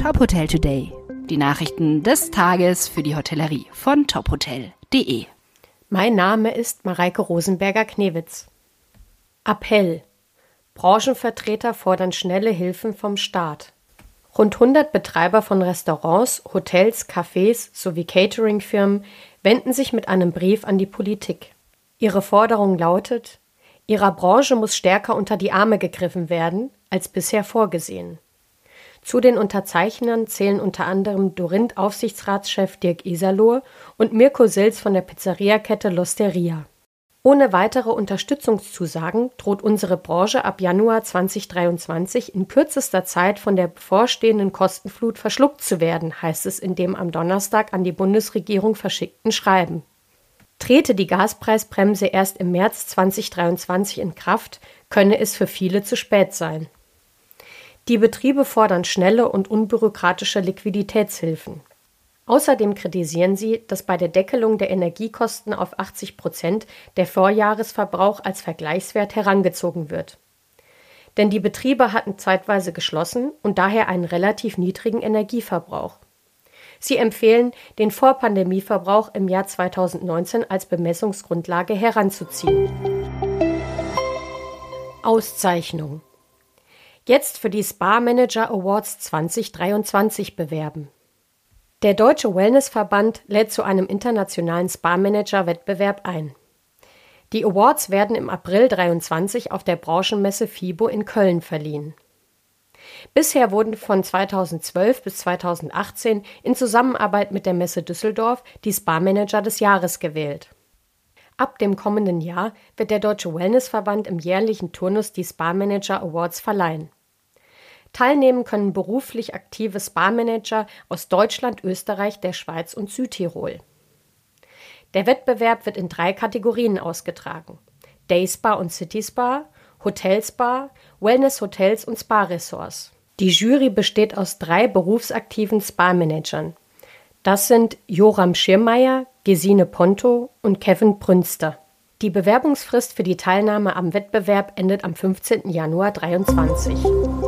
Top Hotel Today. Die Nachrichten des Tages für die Hotellerie von tophotel.de. Mein Name ist Mareike Rosenberger-Knewitz. Appell. Branchenvertreter fordern schnelle Hilfen vom Staat. Rund 100 Betreiber von Restaurants, Hotels, Cafés sowie Cateringfirmen wenden sich mit einem Brief an die Politik. Ihre Forderung lautet, ihrer Branche muss stärker unter die Arme gegriffen werden als bisher vorgesehen. Zu den Unterzeichnern zählen unter anderem Dorint-Aufsichtsratschef Dirk Iserloh und Mirko Silz von der Pizzeriakette L'Osteria. Ohne weitere Unterstützungszusagen droht unsere Branche ab Januar 2023 in kürzester Zeit von der bevorstehenden Kostenflut verschluckt zu werden, heißt es in dem am Donnerstag an die Bundesregierung verschickten Schreiben. Trete die Gaspreisbremse erst im März 2023 in Kraft, könne es für viele zu spät sein. Die Betriebe fordern schnelle und unbürokratische Liquiditätshilfen. Außerdem kritisieren sie, dass bei der Deckelung der Energiekosten auf 80 Prozent der Vorjahresverbrauch als Vergleichswert herangezogen wird. Denn die Betriebe hatten zeitweise geschlossen und daher einen relativ niedrigen Energieverbrauch. Sie empfehlen, den Vorpandemieverbrauch im Jahr 2019 als Bemessungsgrundlage heranzuziehen. Auszeichnung Jetzt für die Spa Manager Awards 2023 bewerben. Der Deutsche Wellnessverband lädt zu einem internationalen Spa-Manager-Wettbewerb ein. Die Awards werden im April 23 auf der Branchenmesse FIBO in Köln verliehen. Bisher wurden von 2012 bis 2018 in Zusammenarbeit mit der Messe Düsseldorf die Spa-Manager des Jahres gewählt. Ab dem kommenden Jahr wird der Deutsche Wellnessverband im jährlichen Turnus die Spa-Manager Awards verleihen. Teilnehmen können beruflich aktive Spa-Manager aus Deutschland, Österreich, der Schweiz und Südtirol. Der Wettbewerb wird in drei Kategorien ausgetragen: Day Spa und City Spa, Hotel Spa, Wellness Hotels und Spa Resorts. Die Jury besteht aus drei berufsaktiven Spa-Managern. Das sind Joram Schirmeier, Gesine Ponto und Kevin Brünster. Die Bewerbungsfrist für die Teilnahme am Wettbewerb endet am 15. Januar 2023.